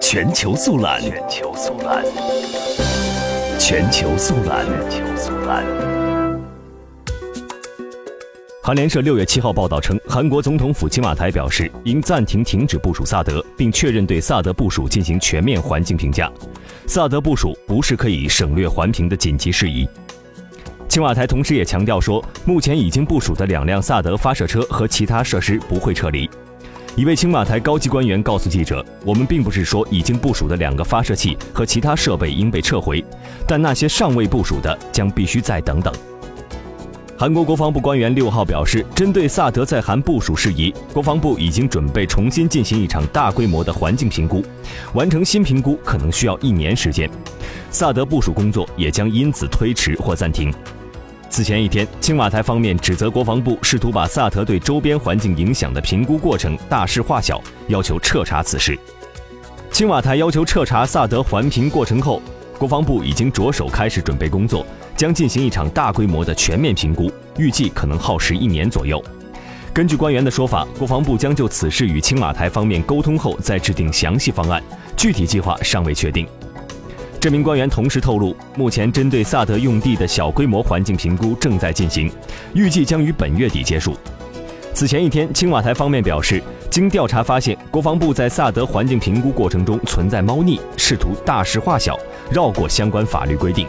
全球速览，全球速览，全球速览，全球速览。韩联社六月七号报道称，韩国总统府青瓦台表示，应暂停停止部署萨德，并确认对萨德部署进行全面环境评价。萨德部署不是可以省略环评的紧急事宜。青瓦台同时也强调说，目前已经部署的两辆萨德发射车和其他设施不会撤离。一位青瓦台高级官员告诉记者：“我们并不是说已经部署的两个发射器和其他设备应被撤回，但那些尚未部署的将必须再等等。”韩国国防部官员六号表示，针对萨德在韩部署事宜，国防部已经准备重新进行一场大规模的环境评估，完成新评估可能需要一年时间，萨德部署工作也将因此推迟或暂停。此前一天，青瓦台方面指责国防部试图把萨德对周边环境影响的评估过程大事化小，要求彻查此事。青瓦台要求彻查萨德环评过程后，国防部已经着手开始准备工作，将进行一场大规模的全面评估，预计可能耗时一年左右。根据官员的说法，国防部将就此事与青瓦台方面沟通后再制定详细方案，具体计划尚未确定。这名官员同时透露，目前针对萨德用地的小规模环境评估正在进行，预计将于本月底结束。此前一天，青瓦台方面表示，经调查发现，国防部在萨德环境评估过程中存在猫腻，试图大事化小，绕过相关法律规定。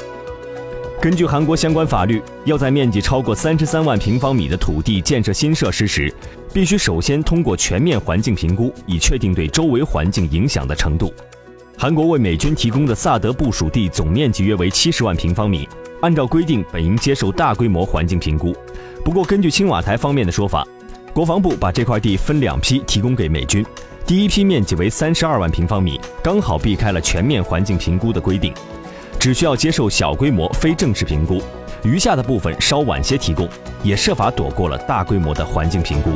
根据韩国相关法律，要在面积超过三十三万平方米的土地建设新设施时，必须首先通过全面环境评估，以确定对周围环境影响的程度。韩国为美军提供的萨德部署地总面积约为七十万平方米，按照规定本应接受大规模环境评估。不过，根据青瓦台方面的说法，国防部把这块地分两批提供给美军，第一批面积为三十二万平方米，刚好避开了全面环境评估的规定，只需要接受小规模非正式评估；余下的部分稍晚些提供，也设法躲过了大规模的环境评估。